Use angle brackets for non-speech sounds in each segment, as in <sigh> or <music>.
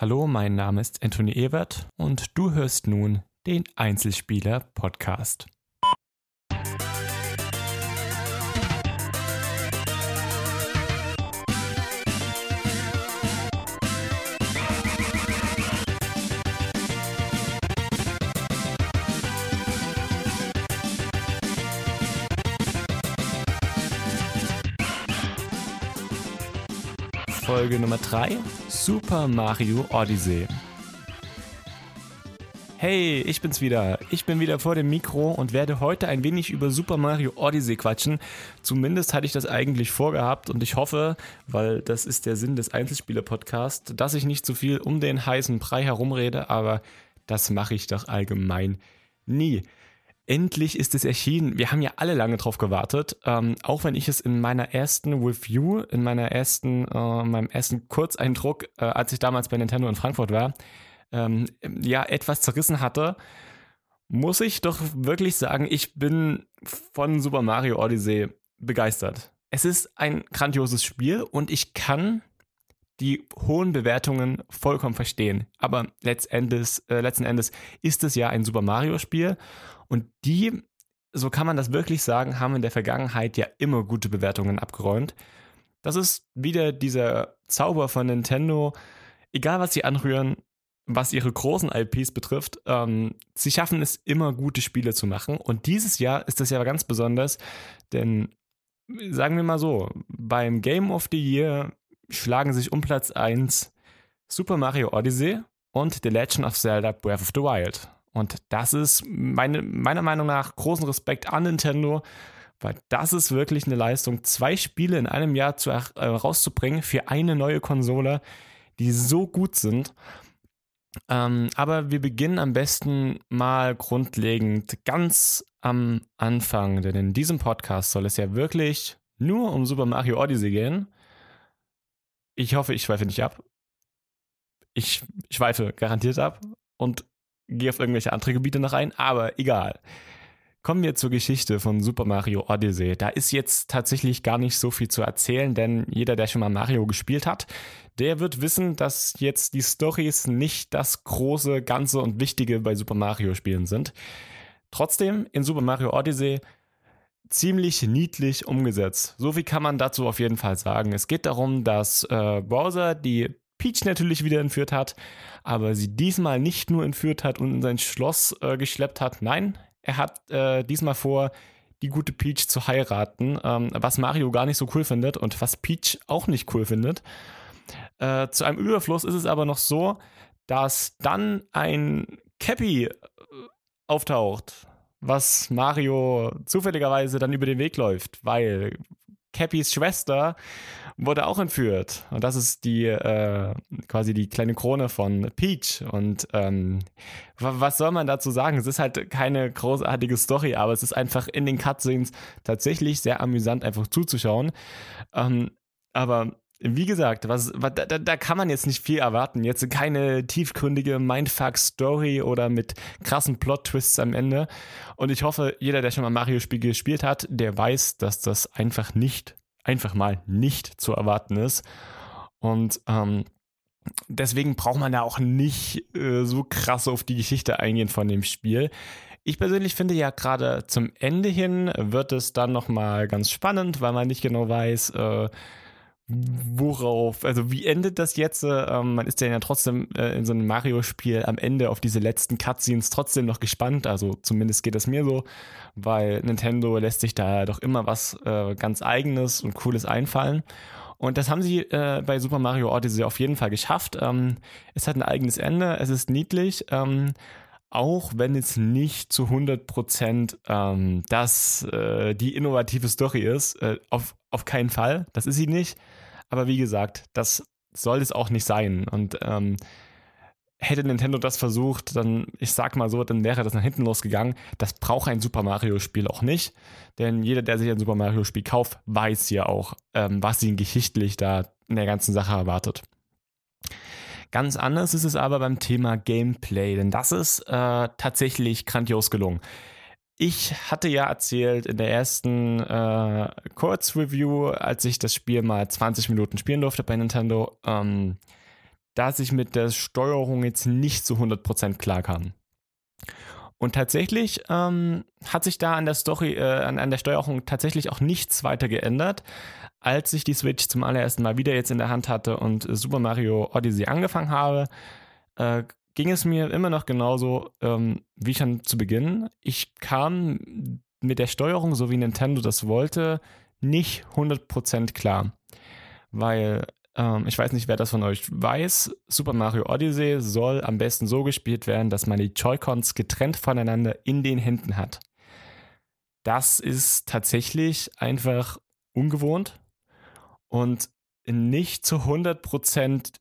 Hallo, mein Name ist Anthony Ebert und du hörst nun den Einzelspieler Podcast. Folge Nummer 3 Super Mario Odyssey. Hey, ich bin's wieder. Ich bin wieder vor dem Mikro und werde heute ein wenig über Super Mario Odyssey quatschen. Zumindest hatte ich das eigentlich vorgehabt und ich hoffe, weil das ist der Sinn des Einzelspieler-Podcasts, dass ich nicht zu viel um den heißen Brei herumrede, aber das mache ich doch allgemein nie. Endlich ist es erschienen. Wir haben ja alle lange drauf gewartet. Ähm, auch wenn ich es in meiner ersten Review, in meiner ersten, äh, meinem ersten Kurzeindruck, äh, als ich damals bei Nintendo in Frankfurt war, ähm, ja, etwas zerrissen hatte, muss ich doch wirklich sagen, ich bin von Super Mario Odyssey begeistert. Es ist ein grandioses Spiel und ich kann die hohen Bewertungen vollkommen verstehen. Aber letztendlich, äh, letzten Endes ist es ja ein Super Mario-Spiel und die, so kann man das wirklich sagen, haben in der Vergangenheit ja immer gute Bewertungen abgeräumt. Das ist wieder dieser Zauber von Nintendo. Egal, was sie anrühren, was ihre großen IPs betrifft, ähm, sie schaffen es immer, gute Spiele zu machen. Und dieses Jahr ist das ja ganz besonders, denn sagen wir mal so, beim Game of the Year schlagen sich um Platz 1 Super Mario Odyssey und The Legend of Zelda Breath of the Wild. Und das ist meine, meiner Meinung nach großen Respekt an Nintendo, weil das ist wirklich eine Leistung, zwei Spiele in einem Jahr zu, äh, rauszubringen für eine neue Konsole, die so gut sind. Ähm, aber wir beginnen am besten mal grundlegend ganz am Anfang, denn in diesem Podcast soll es ja wirklich nur um Super Mario Odyssey gehen. Ich hoffe, ich schweife nicht ab. Ich schweife garantiert ab. Und gehe auf irgendwelche andere Gebiete noch ein, aber egal. Kommen wir zur Geschichte von Super Mario Odyssey. Da ist jetzt tatsächlich gar nicht so viel zu erzählen, denn jeder, der schon mal Mario gespielt hat, der wird wissen, dass jetzt die Stories nicht das große, ganze und wichtige bei Super Mario Spielen sind. Trotzdem in Super Mario Odyssey ziemlich niedlich umgesetzt. So viel kann man dazu auf jeden Fall sagen. Es geht darum, dass äh, Bowser die Peach natürlich wieder entführt hat, aber sie diesmal nicht nur entführt hat und in sein Schloss äh, geschleppt hat. Nein, er hat äh, diesmal vor, die gute Peach zu heiraten, ähm, was Mario gar nicht so cool findet und was Peach auch nicht cool findet. Äh, zu einem Überfluss ist es aber noch so, dass dann ein Cappy äh, auftaucht, was Mario zufälligerweise dann über den Weg läuft, weil Cappys Schwester wurde auch entführt. Und das ist die äh, quasi die kleine Krone von Peach. Und ähm, was soll man dazu sagen? Es ist halt keine großartige Story, aber es ist einfach in den Cutscenes tatsächlich sehr amüsant, einfach zuzuschauen. Ähm, aber wie gesagt, was, was da, da, kann man jetzt nicht viel erwarten. Jetzt keine tiefgründige Mindfuck-Story oder mit krassen Plot-Twists am Ende. Und ich hoffe, jeder, der schon mal Mario-Spiel gespielt hat, der weiß, dass das einfach nicht einfach mal nicht zu erwarten ist. Und ähm, deswegen braucht man da auch nicht äh, so krass auf die Geschichte eingehen von dem Spiel. Ich persönlich finde ja gerade zum Ende hin wird es dann nochmal ganz spannend, weil man nicht genau weiß, äh, worauf, also wie endet das jetzt? Ähm, man ist ja trotzdem äh, in so einem Mario-Spiel am Ende auf diese letzten Cutscenes trotzdem noch gespannt. Also zumindest geht es mir so, weil Nintendo lässt sich da doch immer was äh, ganz Eigenes und Cooles einfallen. Und das haben sie äh, bei Super Mario Odyssey auf jeden Fall geschafft. Ähm, es hat ein eigenes Ende, es ist niedlich. Ähm, auch wenn es nicht zu 100% ähm, das äh, die innovative Story ist, äh, auf, auf keinen Fall, das ist sie nicht. Aber wie gesagt, das soll es auch nicht sein. Und ähm, hätte Nintendo das versucht, dann, ich sag mal so, dann wäre das nach hinten losgegangen. Das braucht ein Super Mario-Spiel auch nicht. Denn jeder, der sich ein Super Mario-Spiel kauft, weiß ja auch, ähm, was ihn geschichtlich da in der ganzen Sache erwartet. Ganz anders ist es aber beim Thema Gameplay, denn das ist äh, tatsächlich grandios gelungen. Ich hatte ja erzählt in der ersten äh, Kurzreview, als ich das Spiel mal 20 Minuten spielen durfte bei Nintendo, ähm, dass ich mit der Steuerung jetzt nicht zu 100% klar kam. Und tatsächlich ähm, hat sich da an der Story, äh, an, an der Steuerung tatsächlich auch nichts weiter geändert. Als ich die Switch zum allerersten Mal wieder jetzt in der Hand hatte und Super Mario Odyssey angefangen habe, äh, ging es mir immer noch genauso ähm, wie schon zu Beginn. Ich kam mit der Steuerung, so wie Nintendo das wollte, nicht 100% klar. Weil ähm, ich weiß nicht, wer das von euch weiß. Super Mario Odyssey soll am besten so gespielt werden, dass man die Joy-Cons getrennt voneinander in den Händen hat. Das ist tatsächlich einfach ungewohnt und nicht zu 100%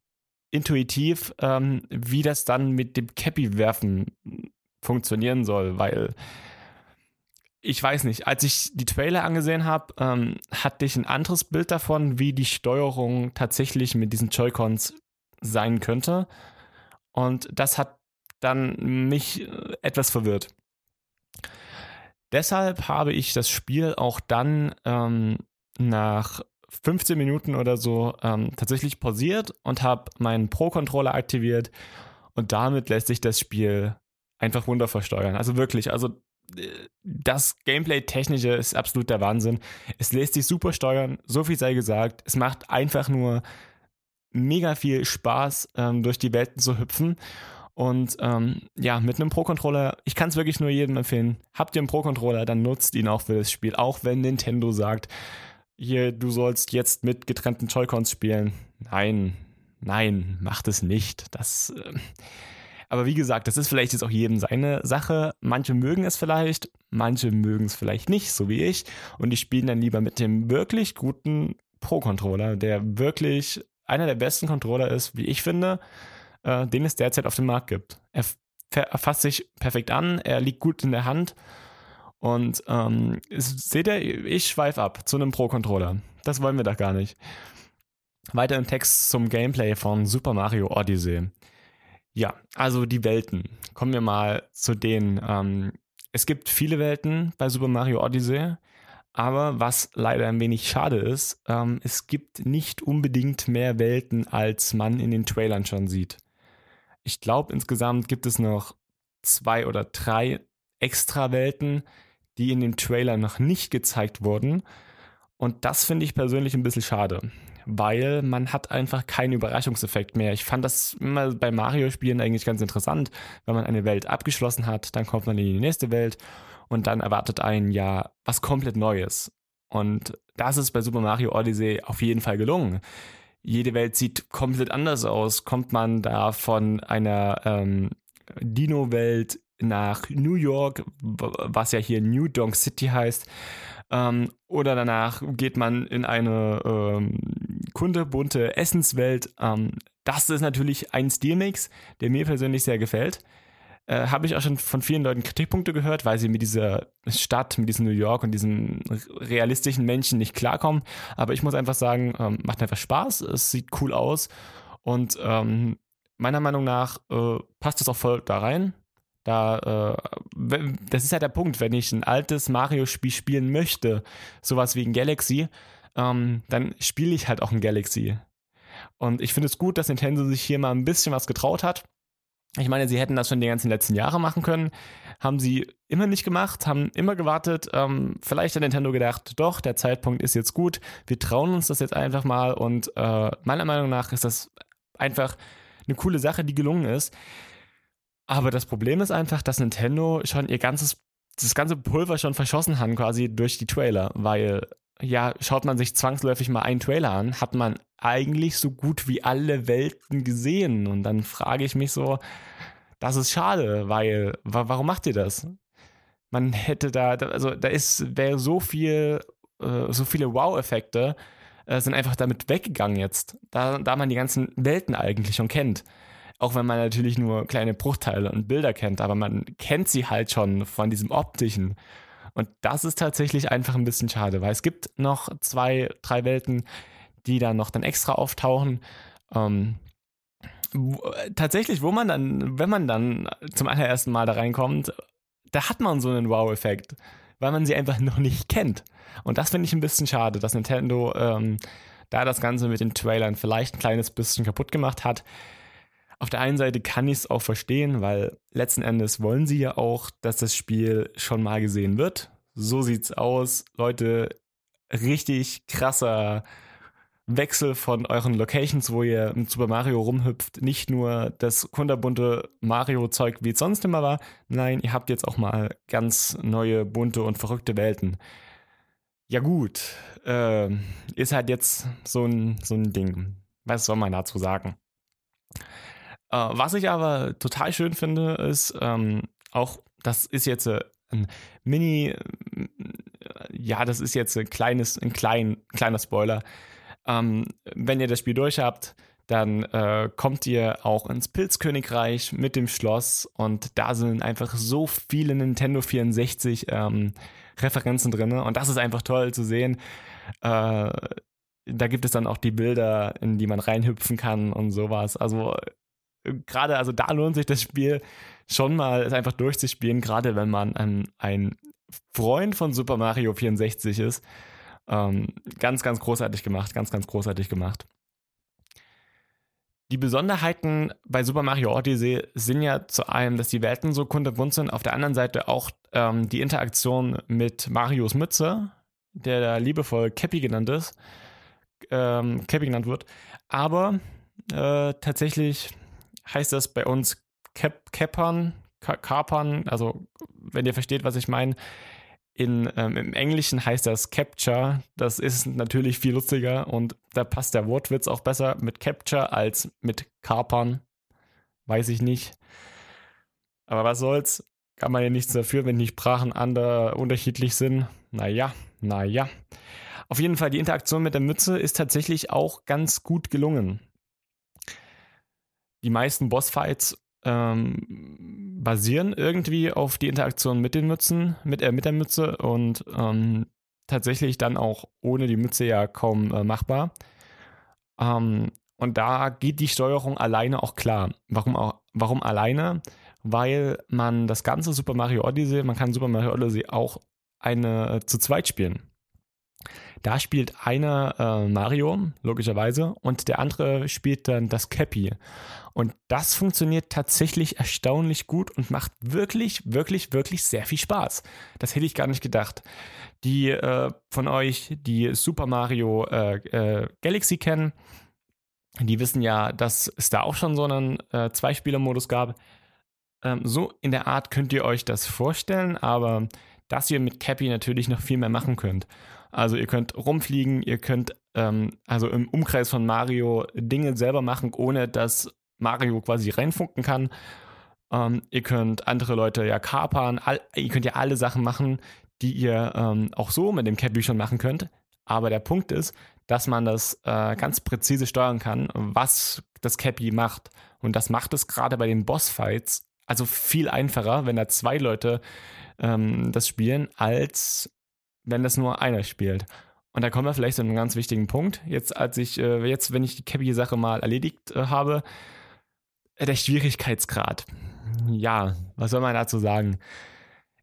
intuitiv, ähm, wie das dann mit dem Cappy-Werfen funktionieren soll, weil ich weiß nicht, als ich die Trailer angesehen habe, ähm, hatte ich ein anderes Bild davon, wie die Steuerung tatsächlich mit diesen Joy-Cons sein könnte. Und das hat dann mich äh, etwas verwirrt. Deshalb habe ich das Spiel auch dann ähm, nach 15 Minuten oder so ähm, tatsächlich pausiert und habe meinen Pro-Controller aktiviert und damit lässt sich das Spiel einfach wundervoll steuern. Also wirklich, also das Gameplay-Technische ist absolut der Wahnsinn. Es lässt sich super steuern, so viel sei gesagt. Es macht einfach nur mega viel Spaß, ähm, durch die Welten zu hüpfen. Und ähm, ja, mit einem Pro-Controller, ich kann es wirklich nur jedem empfehlen. Habt ihr einen Pro-Controller, dann nutzt ihn auch für das Spiel. Auch wenn Nintendo sagt, hier, du sollst jetzt mit getrennten Joy-Cons spielen. Nein, nein, macht es nicht. Das. Äh, aber wie gesagt, das ist vielleicht jetzt auch jedem seine Sache. Manche mögen es vielleicht, manche mögen es vielleicht nicht, so wie ich. Und die spielen dann lieber mit dem wirklich guten Pro-Controller, der wirklich einer der besten Controller ist, wie ich finde, äh, den es derzeit auf dem Markt gibt. Er, er fasst sich perfekt an, er liegt gut in der Hand. Und ähm, seht ihr, ich schweife ab zu einem Pro-Controller. Das wollen wir doch gar nicht. Weiter im Text zum Gameplay von Super Mario Odyssey. Ja, also die Welten. Kommen wir mal zu denen. Ähm, es gibt viele Welten bei Super Mario Odyssey, aber was leider ein wenig schade ist, ähm, es gibt nicht unbedingt mehr Welten, als man in den Trailern schon sieht. Ich glaube, insgesamt gibt es noch zwei oder drei extra Welten, die in den Trailern noch nicht gezeigt wurden. Und das finde ich persönlich ein bisschen schade weil man hat einfach keinen Überraschungseffekt mehr. Ich fand das immer bei Mario-Spielen eigentlich ganz interessant. Wenn man eine Welt abgeschlossen hat, dann kommt man in die nächste Welt und dann erwartet einen ja was komplett Neues. Und das ist bei Super Mario Odyssey auf jeden Fall gelungen. Jede Welt sieht komplett anders aus. Kommt man da von einer ähm, Dino-Welt nach New York, was ja hier New Donk City heißt, ähm, oder danach geht man in eine ähm, kunterbunte Essenswelt. Ähm, das ist natürlich ein Stilmix, der mir persönlich sehr gefällt. Äh, Habe ich auch schon von vielen Leuten Kritikpunkte gehört, weil sie mit dieser Stadt, mit diesem New York und diesen realistischen Menschen nicht klarkommen. Aber ich muss einfach sagen, ähm, macht einfach Spaß, es sieht cool aus und ähm, meiner Meinung nach äh, passt es auch voll da rein. Da, äh, das ist ja der Punkt, wenn ich ein altes Mario-Spiel spielen möchte, sowas wie ein Galaxy, ähm, dann spiele ich halt auch ein Galaxy. Und ich finde es gut, dass Nintendo sich hier mal ein bisschen was getraut hat. Ich meine, sie hätten das schon die ganzen letzten Jahre machen können. Haben sie immer nicht gemacht, haben immer gewartet. Ähm, vielleicht hat Nintendo gedacht, doch, der Zeitpunkt ist jetzt gut. Wir trauen uns das jetzt einfach mal. Und äh, meiner Meinung nach ist das einfach eine coole Sache, die gelungen ist. Aber das Problem ist einfach, dass Nintendo schon ihr ganzes, das ganze Pulver schon verschossen hat, quasi durch die Trailer, weil ja, schaut man sich zwangsläufig mal einen Trailer an, hat man eigentlich so gut wie alle Welten gesehen. Und dann frage ich mich so, das ist schade, weil, warum macht ihr das? Man hätte da, also da ist, wäre so viel, äh, so viele Wow-Effekte, äh, sind einfach damit weggegangen jetzt, da, da man die ganzen Welten eigentlich schon kennt. Auch wenn man natürlich nur kleine Bruchteile und Bilder kennt, aber man kennt sie halt schon von diesem optischen. Und das ist tatsächlich einfach ein bisschen schade, weil es gibt noch zwei, drei Welten, die dann noch dann extra auftauchen. Ähm, wo, tatsächlich, wo man dann, wenn man dann zum allerersten Mal da reinkommt, da hat man so einen Wow-Effekt, weil man sie einfach noch nicht kennt. Und das finde ich ein bisschen schade, dass Nintendo ähm, da das Ganze mit den Trailern vielleicht ein kleines bisschen kaputt gemacht hat. Auf der einen Seite kann ich es auch verstehen, weil letzten Endes wollen sie ja auch, dass das Spiel schon mal gesehen wird. So sieht's aus. Leute, richtig krasser Wechsel von euren Locations, wo ihr mit Super Mario rumhüpft, nicht nur das kunterbunte Mario-Zeug, wie es sonst immer war, nein, ihr habt jetzt auch mal ganz neue, bunte und verrückte Welten. Ja gut, äh, ist halt jetzt so ein, so ein Ding. Was soll man dazu sagen? Äh, was ich aber total schön finde, ist ähm, auch, das ist jetzt äh, ein Mini, äh, ja, das ist jetzt ein kleines, ein klein, kleiner Spoiler ähm, wenn ihr das Spiel durch habt, dann äh, kommt ihr auch ins Pilzkönigreich mit dem Schloss und da sind einfach so viele Nintendo 64 ähm, Referenzen drin und das ist einfach toll zu sehen. Äh, da gibt es dann auch die Bilder, in die man reinhüpfen kann und sowas. Also gerade, also da lohnt sich das Spiel schon mal, es einfach durchzuspielen, gerade wenn man ein, ein Freund von Super Mario 64 ist. Ähm, ganz, ganz großartig gemacht, ganz, ganz großartig gemacht. Die Besonderheiten bei Super Mario Odyssey sind ja zu einem, dass die Welten so kunterbunt sind, auf der anderen Seite auch ähm, die Interaktion mit Marios Mütze, der da liebevoll Cappy genannt ist, ähm, Cappy genannt wird. Aber äh, tatsächlich heißt das bei uns Cap Capern, Kapern, also wenn ihr versteht, was ich meine, in, ähm, Im Englischen heißt das Capture. Das ist natürlich viel lustiger und da passt der Wortwitz auch besser mit Capture als mit Kapern. Weiß ich nicht. Aber was soll's? Kann man ja nichts dafür, wenn die Sprachen ander, unterschiedlich sind. Naja, naja. Auf jeden Fall, die Interaktion mit der Mütze ist tatsächlich auch ganz gut gelungen. Die meisten Bossfights ähm, basieren irgendwie auf die Interaktion mit den Mützen, mit, äh, mit der Mütze und ähm, tatsächlich dann auch ohne die Mütze ja kaum äh, machbar. Ähm, und da geht die Steuerung alleine auch klar. Warum, auch, warum alleine? Weil man das ganze Super Mario Odyssey, man kann Super Mario Odyssey auch eine äh, zu zweit spielen. Da spielt einer äh, Mario, logischerweise, und der andere spielt dann das Cappy. Und das funktioniert tatsächlich erstaunlich gut und macht wirklich, wirklich, wirklich sehr viel Spaß. Das hätte ich gar nicht gedacht. Die äh, von euch, die Super Mario äh, äh Galaxy kennen, die wissen ja, dass es da auch schon so einen äh, Zweispieler-Modus gab. Ähm, so in der Art könnt ihr euch das vorstellen, aber dass ihr mit Cappy natürlich noch viel mehr machen könnt. Also ihr könnt rumfliegen, ihr könnt ähm, also im Umkreis von Mario Dinge selber machen, ohne dass Mario quasi reinfunken kann. Ähm, ihr könnt andere Leute ja kapern, all, ihr könnt ja alle Sachen machen, die ihr ähm, auch so mit dem Cappy schon machen könnt. Aber der Punkt ist, dass man das äh, ganz präzise steuern kann, was das Cappy macht. Und das macht es gerade bei den Bossfights also viel einfacher, wenn da zwei Leute ähm, das spielen, als wenn das nur einer spielt. Und da kommen wir vielleicht zu einem ganz wichtigen Punkt. Jetzt, als ich, äh, jetzt, wenn ich die Cappy-Sache mal erledigt äh, habe, äh, der Schwierigkeitsgrad. Ja, was soll man dazu sagen?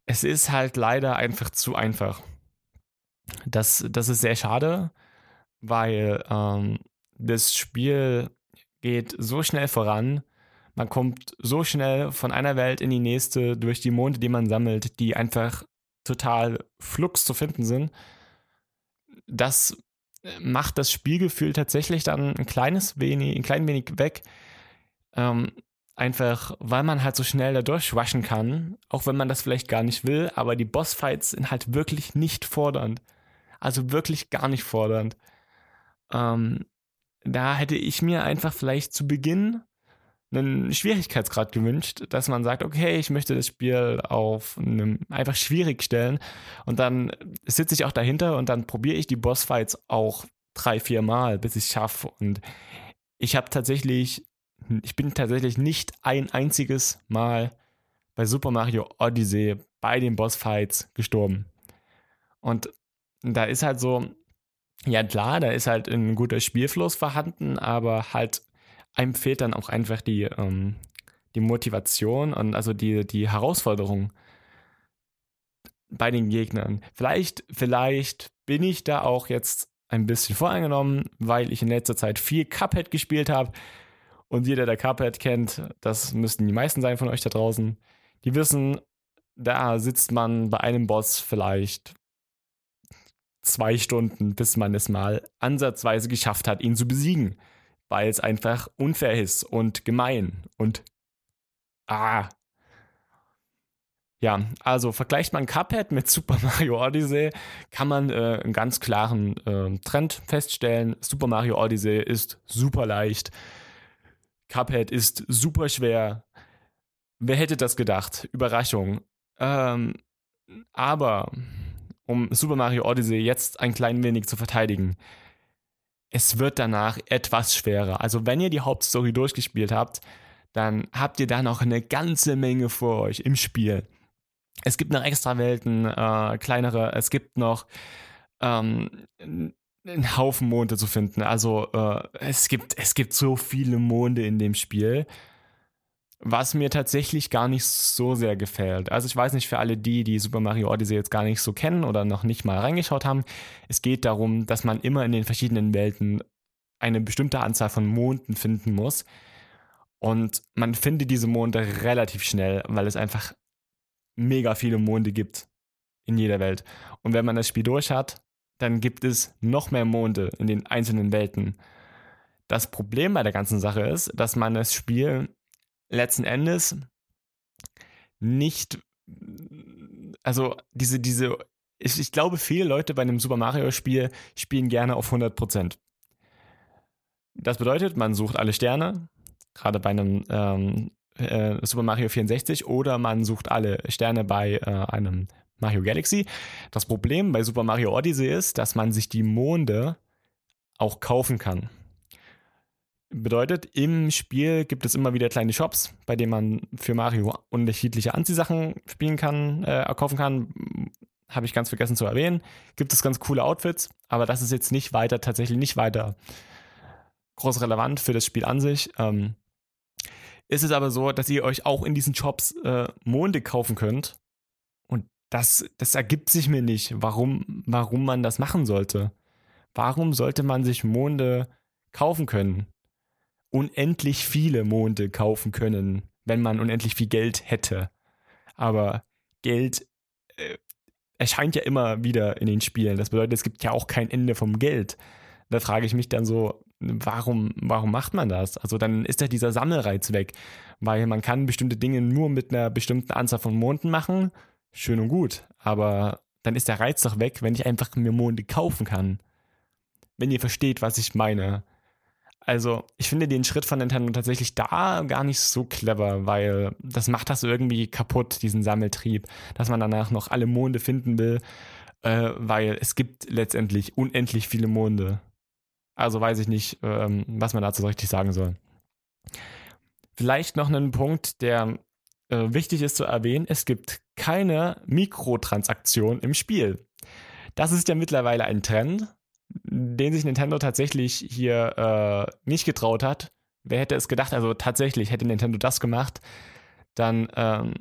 Es ist halt leider einfach zu einfach. Das, das ist sehr schade, weil ähm, das Spiel geht so schnell voran, man kommt so schnell von einer Welt in die nächste durch die Monde, die man sammelt, die einfach total flux zu finden sind. Das macht das Spielgefühl tatsächlich dann ein kleines wenig, ein klein wenig weg. Ähm, einfach, weil man halt so schnell da durchwaschen kann, auch wenn man das vielleicht gar nicht will, aber die Bossfights sind halt wirklich nicht fordernd. Also wirklich gar nicht fordernd. Ähm, da hätte ich mir einfach vielleicht zu Beginn einen Schwierigkeitsgrad gewünscht, dass man sagt, okay, ich möchte das Spiel auf einem einfach schwierig stellen und dann sitze ich auch dahinter und dann probiere ich die Bossfights auch drei, vier Mal, bis ich es schaffe. Und ich habe tatsächlich, ich bin tatsächlich nicht ein einziges Mal bei Super Mario Odyssey bei den Bossfights gestorben. Und da ist halt so, ja klar, da ist halt ein guter Spielfluss vorhanden, aber halt einem fehlt dann auch einfach die, ähm, die Motivation und also die, die Herausforderung bei den Gegnern. Vielleicht, vielleicht bin ich da auch jetzt ein bisschen voreingenommen, weil ich in letzter Zeit viel Cuphead gespielt habe Und jeder, der Cuphead kennt, das müssten die meisten sein von euch da draußen, die wissen, da sitzt man bei einem Boss vielleicht zwei Stunden, bis man es mal ansatzweise geschafft hat, ihn zu besiegen. Weil es einfach unfair ist und gemein und ah. Ja, also vergleicht man Cuphead mit <laughs> Super Mario Odyssey, kann man äh, einen ganz klaren äh, Trend feststellen. Super Mario Odyssey ist super leicht. Cuphead ist super schwer. Wer hätte das gedacht? Überraschung. Ähm, aber um Super Mario Odyssey jetzt ein klein wenig zu verteidigen, es wird danach etwas schwerer. Also wenn ihr die Hauptstory durchgespielt habt, dann habt ihr da noch eine ganze Menge vor euch im Spiel. Es gibt noch extra Welten, äh, kleinere, es gibt noch ähm, einen Haufen Monde zu finden. Also äh, es, gibt, es gibt so viele Monde in dem Spiel was mir tatsächlich gar nicht so sehr gefällt. Also ich weiß nicht für alle die, die Super Mario Odyssey jetzt gar nicht so kennen oder noch nicht mal reingeschaut haben, es geht darum, dass man immer in den verschiedenen Welten eine bestimmte Anzahl von Monden finden muss. Und man findet diese Monde relativ schnell, weil es einfach mega viele Monde gibt in jeder Welt. Und wenn man das Spiel durch hat, dann gibt es noch mehr Monde in den einzelnen Welten. Das Problem bei der ganzen Sache ist, dass man das Spiel letzten Endes nicht, also diese, diese, ich, ich glaube, viele Leute bei einem Super Mario-Spiel spielen gerne auf 100%. Das bedeutet, man sucht alle Sterne, gerade bei einem ähm, äh, Super Mario 64, oder man sucht alle Sterne bei äh, einem Mario Galaxy. Das Problem bei Super Mario Odyssey ist, dass man sich die Monde auch kaufen kann. Bedeutet, im Spiel gibt es immer wieder kleine Shops, bei denen man für Mario unterschiedliche Anziehsachen spielen kann, äh, kaufen kann. Habe ich ganz vergessen zu erwähnen. Gibt es ganz coole Outfits, aber das ist jetzt nicht weiter, tatsächlich nicht weiter groß relevant für das Spiel an sich. Ähm, ist es aber so, dass ihr euch auch in diesen Shops äh, Monde kaufen könnt. Und das, das ergibt sich mir nicht, warum, warum man das machen sollte. Warum sollte man sich Monde kaufen können? Unendlich viele Monde kaufen können, wenn man unendlich viel Geld hätte. Aber Geld äh, erscheint ja immer wieder in den Spielen. Das bedeutet, es gibt ja auch kein Ende vom Geld. Da frage ich mich dann so, warum, warum macht man das? Also dann ist ja dieser Sammelreiz weg, weil man kann bestimmte Dinge nur mit einer bestimmten Anzahl von Monden machen. Schön und gut, aber dann ist der Reiz doch weg, wenn ich einfach mir Monde kaufen kann. Wenn ihr versteht, was ich meine. Also, ich finde den Schritt von Nintendo tatsächlich da gar nicht so clever, weil das macht das irgendwie kaputt, diesen Sammeltrieb, dass man danach noch alle Monde finden will, äh, weil es gibt letztendlich unendlich viele Monde. Also weiß ich nicht, ähm, was man dazu so richtig sagen soll. Vielleicht noch einen Punkt, der äh, wichtig ist zu erwähnen. Es gibt keine Mikrotransaktion im Spiel. Das ist ja mittlerweile ein Trend den sich Nintendo tatsächlich hier äh, nicht getraut hat. Wer hätte es gedacht? Also tatsächlich hätte Nintendo das gemacht, dann, ähm,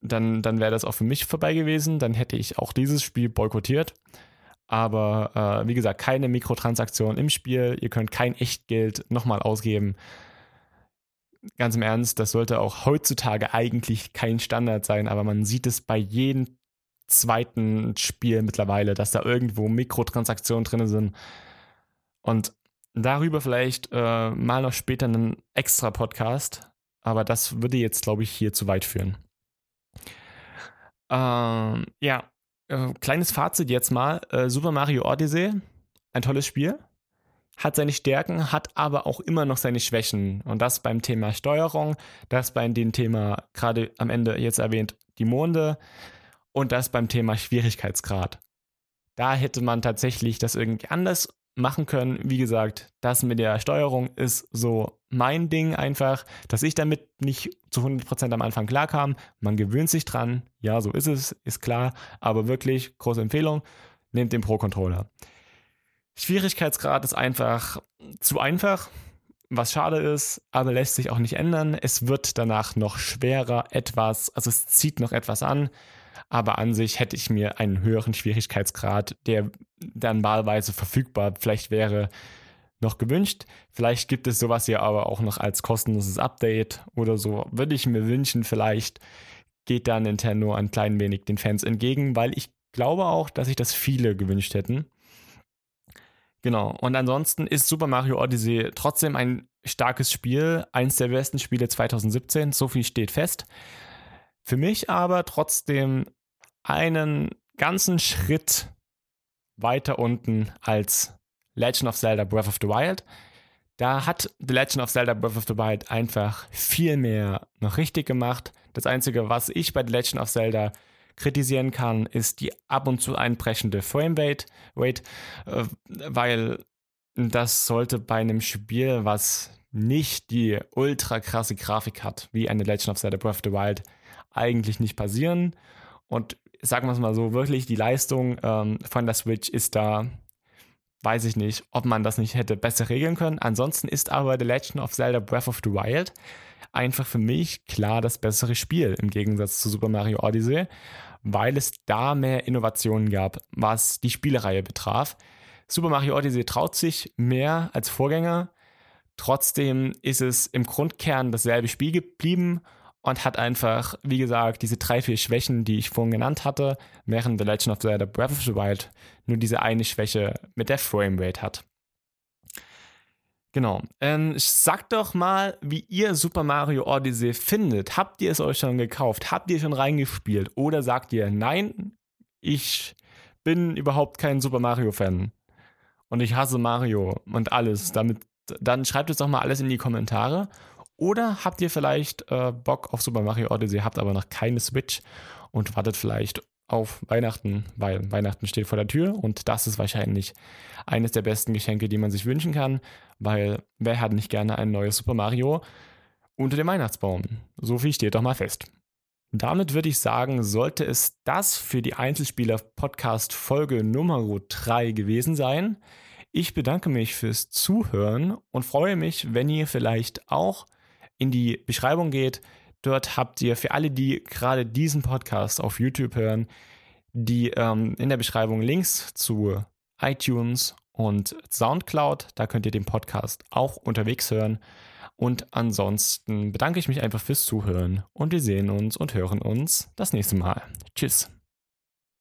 dann, dann wäre das auch für mich vorbei gewesen. Dann hätte ich auch dieses Spiel boykottiert. Aber äh, wie gesagt, keine Mikrotransaktion im Spiel. Ihr könnt kein Echtgeld nochmal ausgeben. Ganz im Ernst, das sollte auch heutzutage eigentlich kein Standard sein, aber man sieht es bei jedem zweiten Spiel mittlerweile, dass da irgendwo Mikrotransaktionen drin sind. Und darüber vielleicht äh, mal noch später einen extra Podcast, aber das würde jetzt, glaube ich, hier zu weit führen. Ähm, ja, äh, kleines Fazit jetzt mal. Äh, Super Mario Odyssey, ein tolles Spiel, hat seine Stärken, hat aber auch immer noch seine Schwächen. Und das beim Thema Steuerung, das beim dem Thema, gerade am Ende jetzt erwähnt, die Monde, und das beim Thema Schwierigkeitsgrad. Da hätte man tatsächlich das irgendwie anders machen können. Wie gesagt, das mit der Steuerung ist so mein Ding einfach, dass ich damit nicht zu 100% am Anfang klarkam. Man gewöhnt sich dran. Ja, so ist es, ist klar. Aber wirklich, große Empfehlung, nehmt den Pro-Controller. Schwierigkeitsgrad ist einfach zu einfach, was schade ist, aber lässt sich auch nicht ändern. Es wird danach noch schwerer etwas, also es zieht noch etwas an. Aber an sich hätte ich mir einen höheren Schwierigkeitsgrad, der dann wahlweise verfügbar vielleicht wäre, noch gewünscht. Vielleicht gibt es sowas ja aber auch noch als kostenloses Update oder so. Würde ich mir wünschen, vielleicht geht da Nintendo ein klein wenig den Fans entgegen, weil ich glaube auch, dass sich das viele gewünscht hätten. Genau, und ansonsten ist Super Mario Odyssey trotzdem ein starkes Spiel, eins der besten Spiele 2017, so viel steht fest. Für mich aber trotzdem einen ganzen Schritt weiter unten als Legend of Zelda Breath of the Wild. Da hat The Legend of Zelda Breath of the Wild einfach viel mehr noch richtig gemacht. Das Einzige, was ich bei The Legend of Zelda kritisieren kann, ist die ab und zu einbrechende Framerate, Rate, äh, weil das sollte bei einem Spiel, was nicht die ultra krasse Grafik hat, wie eine Legend of Zelda Breath of the Wild, eigentlich nicht passieren. Und sagen wir es mal so, wirklich die Leistung ähm, von der Switch ist da, weiß ich nicht, ob man das nicht hätte besser regeln können. Ansonsten ist aber The Legend of Zelda Breath of the Wild einfach für mich klar das bessere Spiel im Gegensatz zu Super Mario Odyssey, weil es da mehr Innovationen gab, was die Spielereihe betraf. Super Mario Odyssey traut sich mehr als Vorgänger. Trotzdem ist es im Grundkern dasselbe Spiel geblieben und hat einfach, wie gesagt, diese drei, vier Schwächen, die ich vorhin genannt hatte, während The Legend of Zelda Breath of the Wild nur diese eine Schwäche mit der Framerate hat. Genau. Ähm, sagt doch mal, wie ihr Super Mario Odyssey findet. Habt ihr es euch schon gekauft? Habt ihr schon reingespielt? Oder sagt ihr, nein, ich bin überhaupt kein Super Mario-Fan und ich hasse Mario und alles. Damit, dann schreibt es doch mal alles in die Kommentare oder habt ihr vielleicht äh, Bock auf Super Mario Odyssey, habt aber noch keine Switch und wartet vielleicht auf Weihnachten, weil Weihnachten steht vor der Tür und das ist wahrscheinlich eines der besten Geschenke, die man sich wünschen kann, weil wer hat nicht gerne ein neues Super Mario unter dem Weihnachtsbaum? So viel steht doch mal fest. Damit würde ich sagen, sollte es das für die Einzelspieler-Podcast Folge Nummer 3 gewesen sein. Ich bedanke mich fürs Zuhören und freue mich, wenn ihr vielleicht auch in die Beschreibung geht. Dort habt ihr für alle, die gerade diesen Podcast auf YouTube hören, die ähm, in der Beschreibung Links zu iTunes und Soundcloud. Da könnt ihr den Podcast auch unterwegs hören. Und ansonsten bedanke ich mich einfach fürs Zuhören und wir sehen uns und hören uns das nächste Mal. Tschüss.